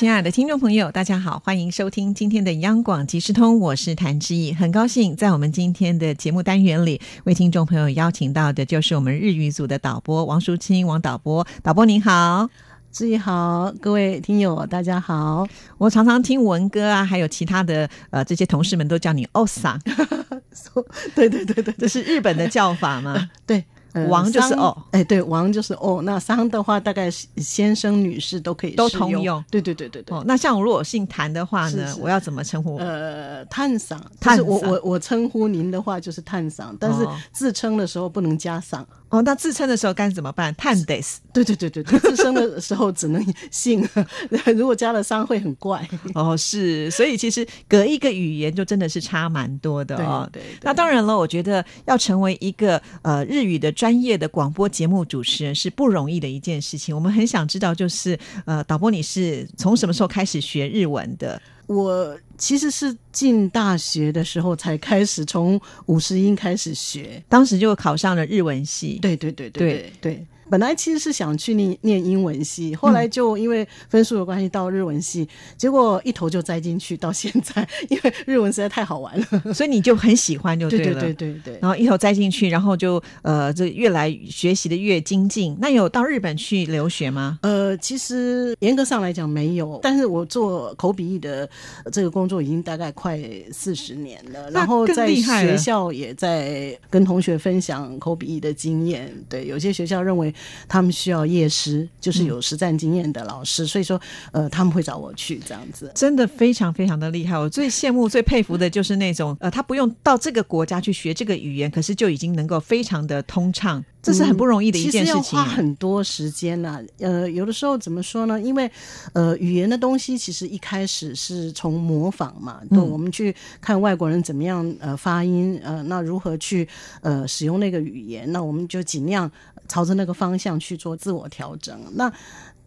亲爱的听众朋友，大家好，欢迎收听今天的央广即时通，我是谭志毅，很高兴在我们今天的节目单元里，为听众朋友邀请到的就是我们日语组的导播王淑清，王导播，导播您好。志毅好，各位听友大家好。我常常听文哥啊，还有其他的呃这些同事们都叫你欧桑，对对对对，这是日本的叫法吗？对。王就是哦，哎，对，王就是哦。那桑的话，大概先生、女士都可以都通用。对对对对对。哦，那像我如果姓谭的话呢，我要怎么称呼？呃，探桑。探我我我称呼您的话就是探桑，但是自称的时候不能加桑。哦，那自称的时候该怎么办？探 days。对对对对对，自称的时候只能姓，如果加了商会很怪。哦，是，所以其实隔一个语言就真的是差蛮多的哦。对。那当然了，我觉得要成为一个呃日语的专业的广播节目主持人是不容易的一件事情。我们很想知道，就是呃，导播你是从什么时候开始学日文的？我其实是进大学的时候才开始从五十音开始学，当时就考上了日文系。对对对对对。本来其实是想去念念英文系，后来就因为分数的关系到日文系，结果一头就栽进去，到现在，因为日文实在太好玩了，所以你就很喜欢，就对了，对对对对。然后一头栽进去，然后就呃，这越来学习的越精进。那有到日本去留学吗？呃，其实严格上来讲没有，但是我做口笔译的这个工作已经大概快四十年了，然后在学校也在跟同学分享口笔译的经验。对，有些学校认为。他们需要夜师，就是有实战经验的老师，所以说，呃，他们会找我去这样子，真的非常非常的厉害。我最羡慕、最佩服的就是那种，呃，他不用到这个国家去学这个语言，可是就已经能够非常的通畅。这是很不容易的一件事情，花很多时间呐。呃，有的时候怎么说呢？因为呃，语言的东西其实一开始是从模仿嘛，对，我们去看外国人怎么样呃发音，呃，那如何去呃使用那个语言，那我们就尽量朝着那个方向去做自我调整。那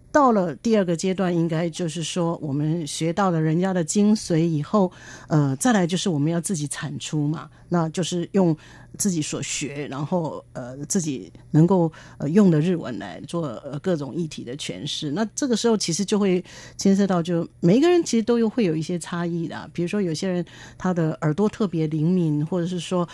到了第二个阶段，应该就是说，我们学到了人家的精髓以后，呃，再来就是我们要自己产出嘛，那就是用自己所学，然后呃，自己能够呃用的日文来做呃各种议题的诠释。那这个时候其实就会牵涉到，就每一个人其实都有会有一些差异的，比如说有些人他的耳朵特别灵敏，或者是说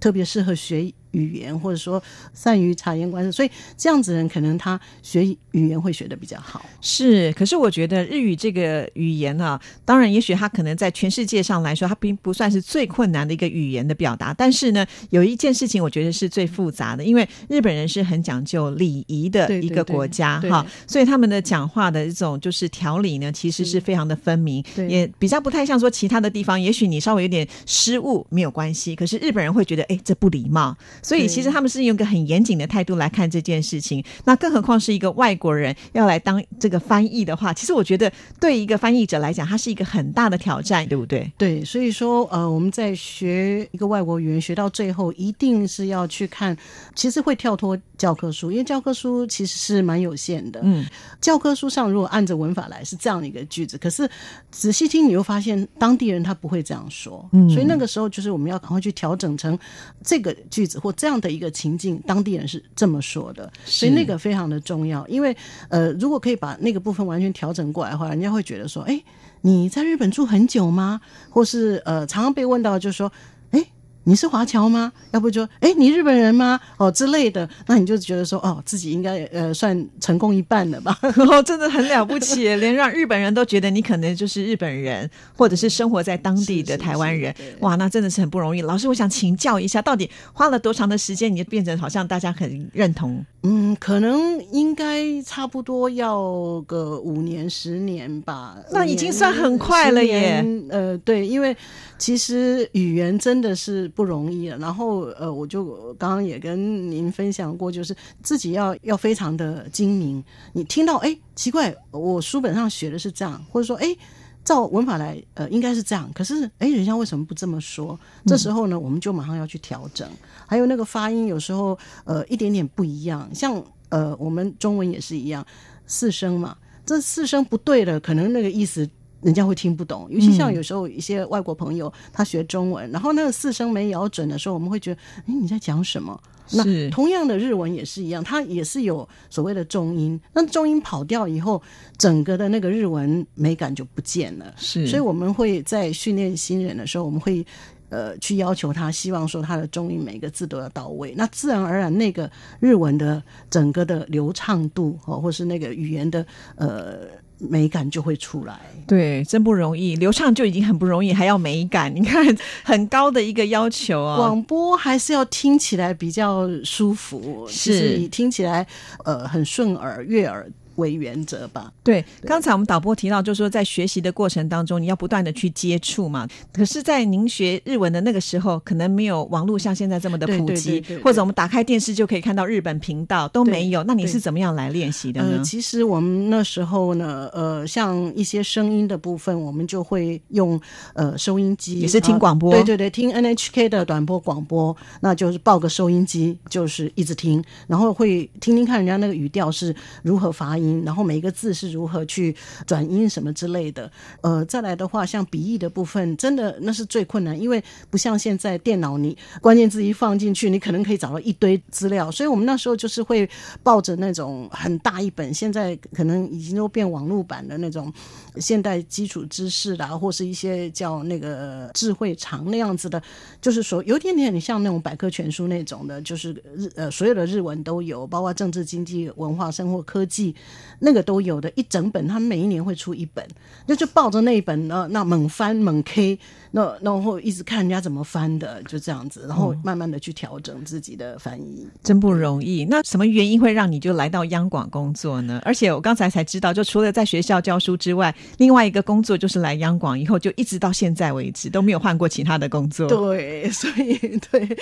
特别适合学。语言或者说善于察言观色，所以这样子人可能他学语言会学的比较好。是，可是我觉得日语这个语言啊，当然也许它可能在全世界上来说，它并不算是最困难的一个语言的表达。但是呢，有一件事情我觉得是最复杂的，因为日本人是很讲究礼仪的一个国家哈，所以他们的讲话的这种就是条理呢，其实是非常的分明，也比较不太像说其他的地方，也许你稍微有点失误没有关系，可是日本人会觉得哎，这不礼貌。所以其实他们是用一个很严谨的态度来看这件事情，那更何况是一个外国人要来当这个翻译的话，其实我觉得对一个翻译者来讲，它是一个很大的挑战，对不对？对，所以说呃，我们在学一个外国语言学到最后，一定是要去看，其实会跳脱教科书，因为教科书其实是蛮有限的。嗯，教科书上如果按着文法来是这样的一个句子，可是仔细听你又发现当地人他不会这样说，嗯，所以那个时候就是我们要赶快去调整成这个句子或。这样的一个情境，当地人是这么说的，所以那个非常的重要。因为呃，如果可以把那个部分完全调整过来的话，人家会觉得说，哎，你在日本住很久吗？或是呃，常常被问到，就是说。你是华侨吗？要不就哎，你日本人吗？哦之类的，那你就觉得说哦，自己应该呃算成功一半了吧？哦，真的很了不起，连让日本人都觉得你可能就是日本人，或者是生活在当地的台湾人。哇，那真的是很不容易。老师，我想请教一下，到底花了多长的时间，你就变成好像大家很认同？嗯，可能应该差不多要个五年十年吧。那已经算很快了耶。呃，对，因为其实语言真的是。不容易了，然后呃，我就刚刚也跟您分享过，就是自己要要非常的精明。你听到哎，奇怪，我书本上学的是这样，或者说哎，照文法来，呃，应该是这样，可是哎，人家为什么不这么说？这时候呢，我们就马上要去调整。还有那个发音，有时候呃，一点点不一样。像呃，我们中文也是一样。四声嘛，这四声不对的，可能那个意思人家会听不懂。尤其像有时候一些外国朋友他学中文，然后那个四声没咬准的时候，我们会觉得，哎，你在讲什么？那同样的日文也是一样，它也是有所谓的重音，那重音跑掉以后，整个的那个日文美感就不见了。是，所以我们会在训练新人的时候，我们会呃去要求他，希望说他的重音每个字都要到位，那自然而然那个日文的整个的流畅度哦，或是那个语言的呃美感就会出来。对，真不容易，流畅就已经很不容易，还要美感，你看很高的一个要求啊。广播还是要听起来比较舒服，是就是你听起来呃很顺耳、悦耳为原则吧。对，刚才我们导播提到，就是说在学习的过程当中，你要不断的去接触嘛。可是，在您学日文的那个时候，可能没有网络像现在这么的普及，或者我们打开电视就可以看到日本频道都没有。那你是怎么样来练习的呢呃，？其实我们那时候呢，呃，像一些声音的部分，我们就会用呃收音机，也是听啊广播对对对，听 NHK 的短波广播，那就是抱个收音机，就是一直听，然后会听听看人家那个语调是如何发音，然后每一个字是如何去转音什么之类的。呃，再来的话，像笔译的部分，真的那是最困难，因为不像现在电脑，你关键字一放进去，你可能可以找到一堆资料，所以我们那时候就是会抱着那种很大一本，现在可能已经都变网络版的那种现代基础知识啦，或是一些叫那个智慧长那样子的，就是说有点点像那种百科全书那种的，就是日呃所有的日文都有，包括政治、经济、文化、生活、科技，那个都有的一整本，他每一年会出一本，那就抱着那一本呢，那猛翻猛 K，那然后一直看人家怎么翻的，就这样子，然后慢慢的去调整自己的翻译。真不容易。那什么原因会让你就来到央广工作呢？而且我刚才才知道，就除了在学校教书之外，另外一个工作就是来央广以后，就一直到现在为止都没有换过其他的工作。对，所以对，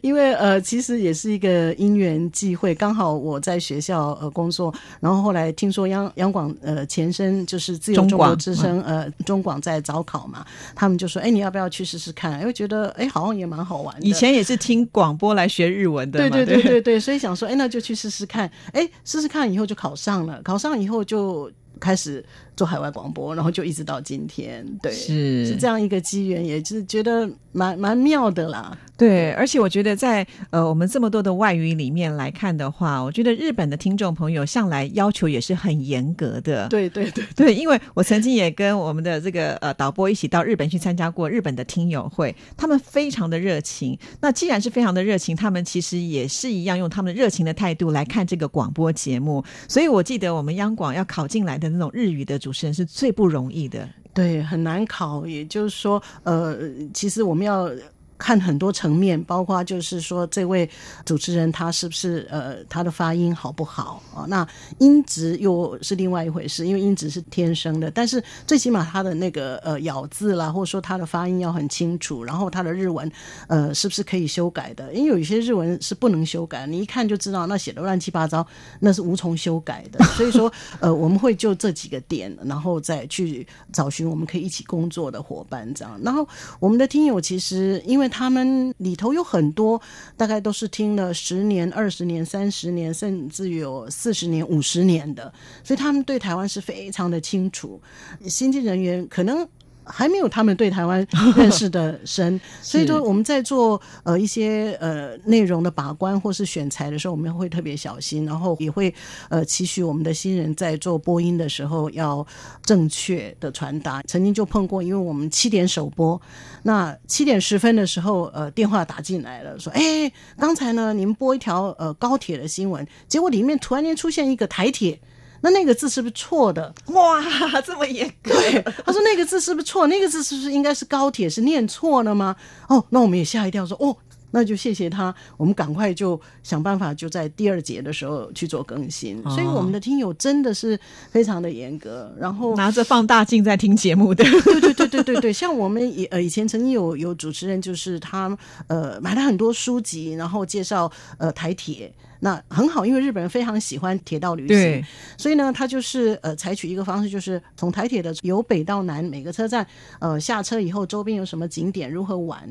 因为呃，其实也是一个因缘际会，刚好我在学校呃工作，然后后来听说央央广呃前身就是自由中国之声呃中广在招考嘛，他们就说哎你要不要去试试看？因为觉得哎好像也蛮好玩的。以前也是听广播来学日文的，对对对对对对，所以想说，哎，那就去试试看。哎，试试看以后就考上了，考上以后就开始做海外广播，然后就一直到今天。对，是是这样一个机缘，也是觉得蛮蛮妙的啦。对，而且我觉得在呃我们这么多的外语里面来看的话，我觉得日本的听众朋友向来要求也是很严格的。对对对，对，因为我曾经也跟我们的这个呃导播一起到日本去参加过日本的听友会，他们非常的热情。那既然是非常的热情，他们其实也是一样用他们热情的态度来看这个广播节目。所以我记得我们央广要考进来的那种日语的主持人是最不容易的。对，很难考。也就是说，呃，其实我们要。看很多层面，包括就是说，这位主持人他是不是呃他的发音好不好啊？那音质又是另外一回事，因为音质是天生的，但是最起码他的那个呃咬字啦，或者说他的发音要很清楚，然后他的日文呃是不是可以修改的？因为有一些日文是不能修改，你一看就知道那写的乱七八糟，那是无从修改的。所以说，呃，我们会就这几个点，然后再去找寻我们可以一起工作的伙伴，这样。然后我们的听友其实因为他们里头有很多，大概都是听了十年、二十年、三十年，甚至有四十年、五十年的，所以他们对台湾是非常的清楚。新进人员可能。还没有他们对台湾认识的深，所以说我们在做呃一些呃内容的把关或是选材的时候，我们会特别小心，然后也会呃期许我们的新人在做播音的时候要正确的传达。曾经就碰过，因为我们七点首播，那七点十分的时候，呃电话打进来了，说哎刚才呢您播一条呃高铁的新闻，结果里面突然间出现一个台铁。那那个字是不是错的？哇，这么严格！他说那个字是不是错？那个字是不是应该是高铁？是念错了吗？哦，那我们也吓一跳，说哦，那就谢谢他，我们赶快就想办法，就在第二节的时候去做更新。哦所以我们的听友真的是非常的严格，然后拿着放大镜在听节目的，对对对对对对，像我们以呃以前曾经有有主持人，就是他呃买了很多书籍，然后介绍呃台铁。那很好，因为日本人非常喜欢铁道旅对行，所以呢，他就是呃采取一个方式，就是从台铁的由北到南每个车站，呃下车以后周边有什么景点，如何玩。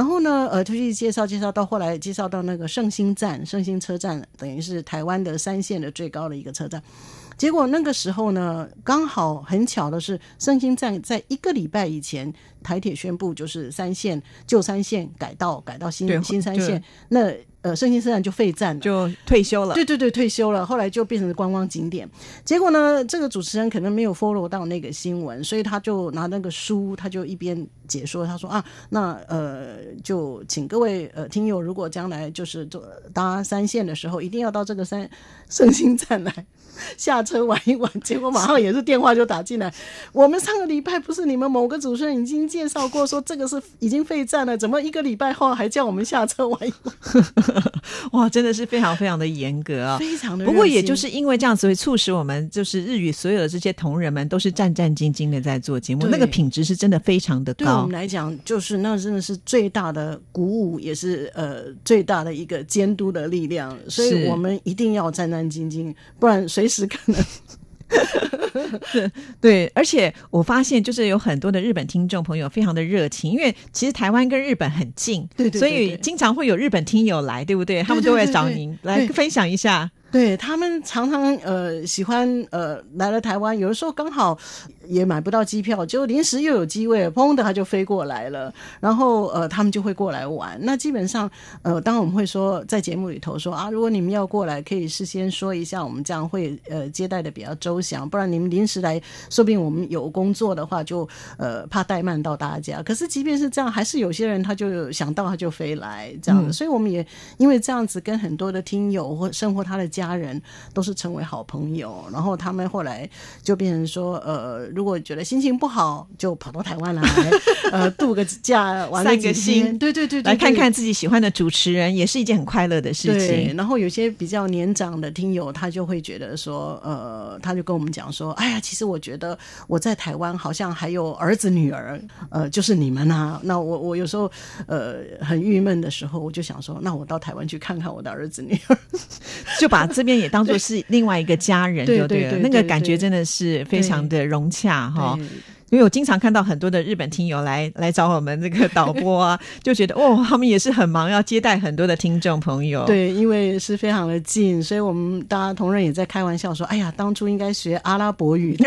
然后呢，呃，就去介绍介绍，到后来介绍到那个圣心站、圣心车站，等于是台湾的三线的最高的一个车站。结果那个时候呢，刚好很巧的是，圣心站在一个礼拜以前，台铁宣布就是三线旧三线改道改到新新三线，那呃圣心站就废站了。就退休了。对对对，退休了，后来就变成观光景点。结果呢，这个主持人可能没有 follow 到那个新闻，所以他就拿那个书，他就一边解说，他说啊，那呃，就请各位呃听友，如果将来就是坐搭三线的时候，一定要到这个三圣心站来。下车玩一玩，结果马上也是电话就打进来。我们上个礼拜不是你们某个主持人已经介绍过，说这个是已经废站了，怎么一个礼拜后还叫我们下车玩一玩？哇，真的是非常非常的严格啊、非常的不过也就是因为这样子，会促使我们就是日语所有的这些同仁们都是战战兢兢的在做节目，那个品质是真的非常的高对我们。来讲，就是那真的是最大的鼓舞，也是呃最大的一个监督的力量。所以我们一定要战战兢兢，不然随时可能 对，而且我发现就是有很多的日本听众朋友非常的热情，因为其实台湾跟日本很近，对对对所以对经常会有日本听友来，对不对？他们都会对对找您来分享一下。对他们常常呃喜欢呃来了台湾，有的时候刚好也买不到机票，就临时又有机位，砰的他就飞过来了，然后呃他们就会过来玩。那基本上呃，当然我们会说在节目里头说啊，如果你们要过来，可以事先说一下，我们这样会呃接待的比较周详，不然你们临时来，说不定我们有工作的话就呃怕怠慢到大家。可是即便是这样，还是有些人他就想到他就飞来这样的，所以我们也因为这样子跟很多的听友或生活他的家人都是成为好朋友，然后他们后来就变成说，呃，如果觉得心情不好，就跑到台湾来，呃，度个假，玩散个几天心对对对对，对来看看自己喜欢的主持人，也是一件很快乐的事对，情。然后有些比较年长的听友，他就会觉得说，呃，他就跟我们讲说，哎呀，其实我觉得我在台湾好像还有儿子女儿，呃，就是你们啊。那我我有时候呃很郁闷的时候，我就想说，那我到台湾去看看我的儿子女儿。就把这边也当做是另外一个家人，对就了。对对对那个感觉真的是非常的融洽哈。因为我经常看到很多的日本听友来 来找我们这个导播啊，就觉得哦，他们也是很忙，要接待很多的听众朋友。对，因为是非常的近，所以我们大家同仁也在开玩笑说，哎呀，当初应该学阿拉伯语。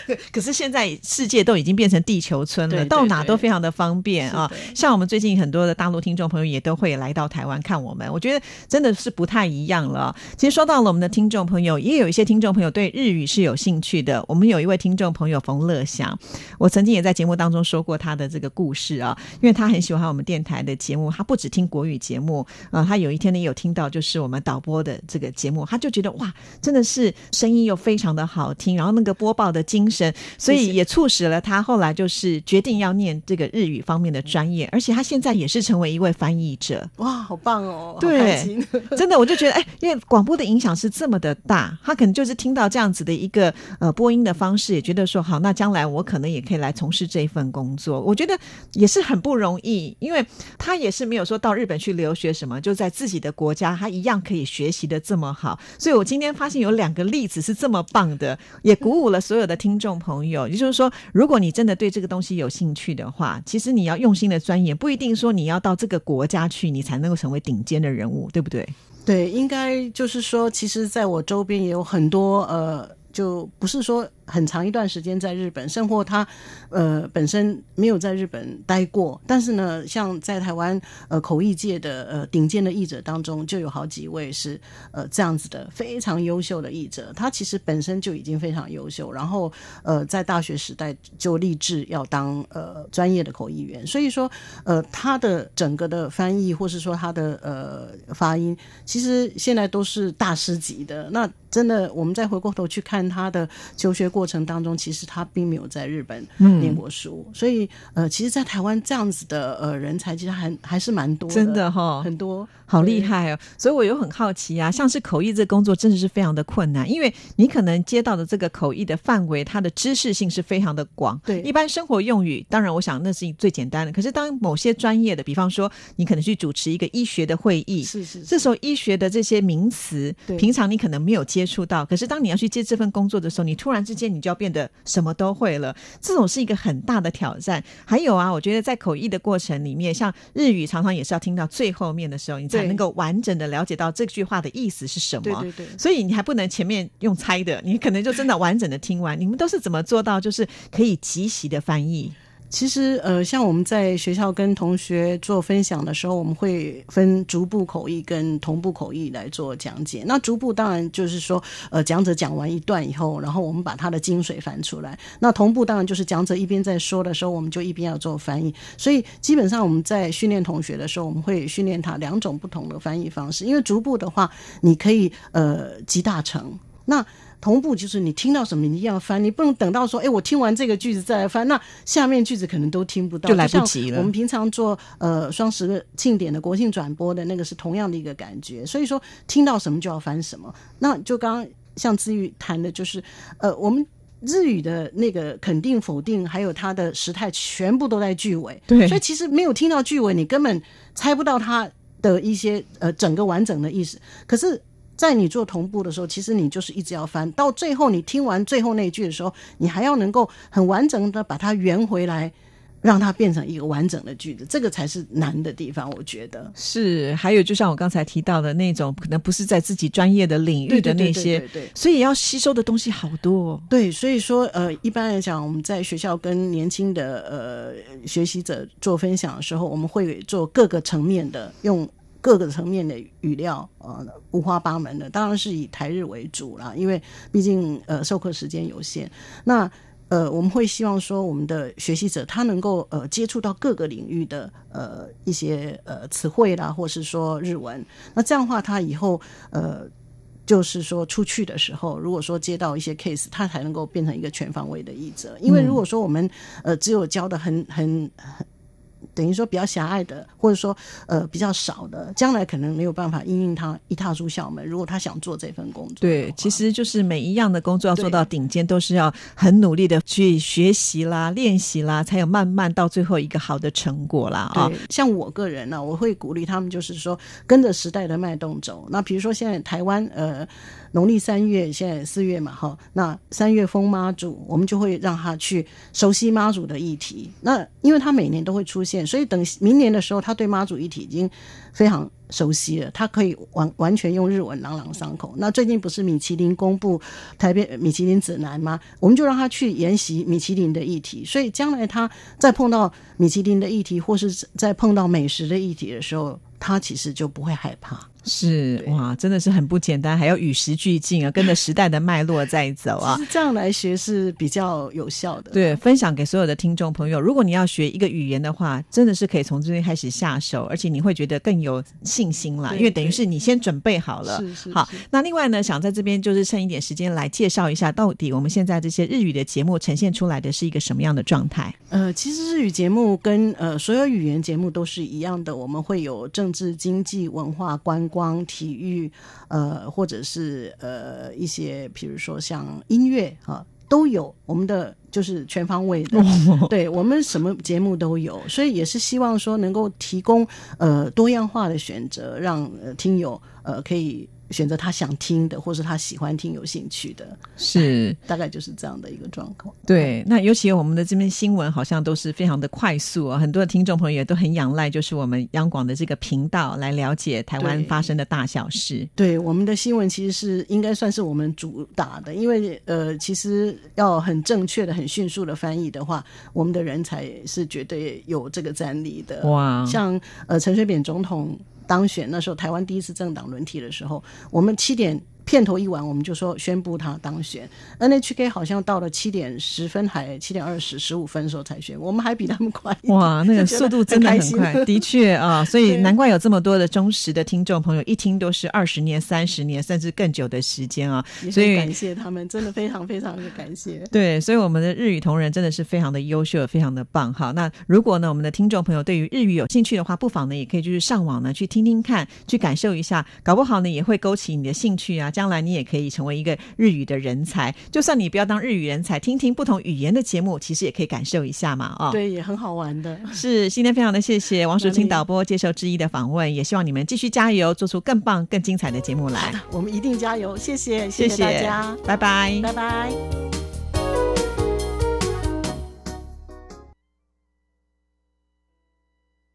可是现在世界都已经变成地球村了，对对到哪都非常的方便啊。像我们最近很多的大陆听众朋友也都会来到台湾看我们，我觉得真的是不太一样了。其实说到了我们的听众朋友，也有一些听众朋友对日语是有兴趣的。我们有一位听众朋友冯乐祥，我曾经也在节目当中说过他的这个故事啊，因为他很喜欢我们电台的节目，他不只听国语节目啊、他有一天呢也有听到就是我们导播的这个节目，他就觉得哇，真的是声音又非常的好听，然后那个播报的精神，所以也促使了他后来就是决定要念这个日语方面的专业，而且他现在也是成为一位翻译者。哇，好棒哦，对。真的，我就觉得，哎，因为广播的影响是这么的大，他可能就是听到这样子的一个呃播音的方式，也觉得说，好，那将来我可能也可以来从事这一份工作。我觉得也是很不容易，因为他也是没有说到日本去留学什么，就在自己的国家，他一样可以学习的这么好。所以我今天发现有两个例子是这么棒的，也鼓舞了所有的听众朋友。也就是说，如果你真的对这个东西有兴趣的话，其实你要用心的钻研，不一定说你要到这个国家去，你才能够成为顶尖的人物，对不对？对，应该就是说，其实在我周边也有很多呃，就不是说很长一段时间在日本生活，他呃本身没有在日本待过，但是呢，像在台湾呃口译界的呃顶尖的译者当中，就有好几位是呃这样子的非常优秀的译者，他其实本身就已经非常优秀，然后呃在大学时代就立志要当呃专业的口译员，所以说呃他的整个的翻译或是说他的呃发音，其实现在都是大师级的。那真的，我们再回过头去看他的求学过程当中，其实他并没有在日本念过书，所以呃，其实，在台湾这样子的呃人才，其实还还是蛮多的，真的哈很多。好厉害哦！所以我又很好奇啊，像是口译这工作真的是非常的困难，因为你可能接到的这个口译的范围，它的知识性是非常的广。对一般生活用语，当然我想那是最简单的。可是当某些专业的，比方说你可能去主持一个医学的会议，是是是这时候医学的这些名词，对平常你可能没有接触到，可是当你要去接这份工作的时候，你突然之间间你就要变得什么都会了，这种是一个很大的挑战。还有啊，我觉得在口译的过程里面，像日语常常也是要听到最后面的时候，你才能够完整的了解到这句话的意思是什么。对对对。所以你还不能前面用猜的，你可能就真的完整的听完。你们都是怎么做到，就是可以即席的翻译？其实，呃，像我们在学校跟同学做分享的时候，我们会分逐步口译跟同步口译来做讲解。那逐步当然就是说，呃，讲者讲完一段以后，然后我们把他的精髓翻出来。那同步当然就是讲者一边在说的时候，我们就一边要做翻译。所以基本上我们在训练同学的时候，我们会训练他两种不同的翻译方式。因为逐步的话，你可以呃集大成。那同步就是你听到什么，你一定要翻，你不能等到说，哎，我听完这个句子再来翻，那下面句子可能都听不到，就来不及了。我们平常做呃双十庆典的国庆转播的那个是同样的一个感觉，所以说听到什么就要翻什么。那就刚刚像志宇谈的，就是呃我们日语的那个肯定、否定，还有它的时态，全部都在句尾。对，所以其实没有听到句尾，你根本猜不到它的一些呃整个完整的意思。可是。在你做同步的时候，其实你就是一直要翻，到最后你听完最后那一句的时候，你还要能够很完整的把它圆回来，让它变成一个完整的句子，这个才是难的地方，我觉得是。还有就像我刚才提到的那种，可能不是在自己专业的领域的那些，对，所以要吸收的东西好多。对，所以说呃，一般来讲，我们在学校跟年轻的呃学习者做分享的时候，我们会做各个层面的用。各个层面的语料，呃，五花八门的，当然是以台日为主啦，因为毕竟呃授课时间有限。那呃，我们会希望说，我们的学习者他能够呃接触到各个领域的呃一些呃词汇啦，或是说日文。那这样的话，他以后呃就是说出去的时候，如果说接到一些 case，他才能够变成一个全方位的译者。因为如果说我们呃只有教的很很很。等于说比较狭隘的，或者说呃比较少的，将来可能没有办法应应他一踏出校门。如果他想做这份工作，对，其实就是每一样的工作要做到顶尖，都是要很努力的去学习啦、练习啦，才有慢慢到最后一个好的成果啦。啊，像我个人呢，我会鼓励他们，就是说跟着时代的脉动走。那比如说现在台湾呃。农历三月，现在四月嘛，哈，那三月封妈祖，我们就会让他去熟悉妈祖的议题。那因为他每年都会出现，所以等明年的时候，他对妈祖议题已经非常熟悉了，他可以完完全用日文朗朗上口。那最近不是米其林公布台北米其林指南吗？我们就让他去研习米其林的议题，所以将来他再碰到米其林的议题，或是在碰到美食的议题的时候，他其实就不会害怕。是哇，真的是很不简单，还要与时俱进啊，跟着时代的脉络在走啊。这样来学是比较有效的。对，分享给所有的听众朋友，如果你要学一个语言的话，真的是可以从这边开始下手，而且你会觉得更有信心了，因为等于是你先准备好了。是是。好，那另外呢，想在这边就是趁一点时间来介绍一下，到底我们现在这些日语的节目呈现出来的是一个什么样的状态？呃，其实日语节目跟呃所有语言节目都是一样的，我们会有政治、经济、文化、观光、体育，呃，或者是呃一些，比如说像音乐啊，都有我们的就是全方位的，对我们什么节目都有，所以也是希望说能够提供呃多样化的选择，让听友呃可以。选择他想听的，或是他喜欢听、有兴趣的，是大概就是这样的一个状况。对，那尤其我们的这边新闻好像都是非常的快速啊，很多的听众朋友也都很仰赖，就是我们央广的这个频道来了解台湾发生的大小事。对，我们的新闻其实是应该算是我们主打的，因为呃，其实要很正确的、很迅速的翻译的话，我们的人才是绝对有这个战力的。哇，像呃陈水扁总统。当选那时候，台湾第一次政党轮替的时候，我们七点。片头一完，我们就说宣布他当选。NHK 好像到了七点十分还七点二十十五分的时候才选，我们还比他们快。哇，那个速度真的很快，的确啊，所以难怪有这么多的忠实的听众朋友，一听都是二十年、三十年甚至更久的时间啊。所以感谢他们，真的非常非常的感谢。对，所以我们的日语同仁真的是非常的优秀，非常的棒。哈，那如果呢，我们的听众朋友对于日语有兴趣的话，不妨呢也可以就是上网呢去听听看，去感受一下，搞不好呢也会勾起你的兴趣啊。将来你也可以成为一个日语的人才，就算你不要当日语人才，听听不同语言的节目，其实也可以感受一下嘛。哦，对，也很好玩的。是，今天非常的谢谢王淑清导播接受之一的访问，也希望你们继续加油，做出更棒、更精彩的节目来。我们一定加油，谢谢，谢谢大家，拜拜，拜拜。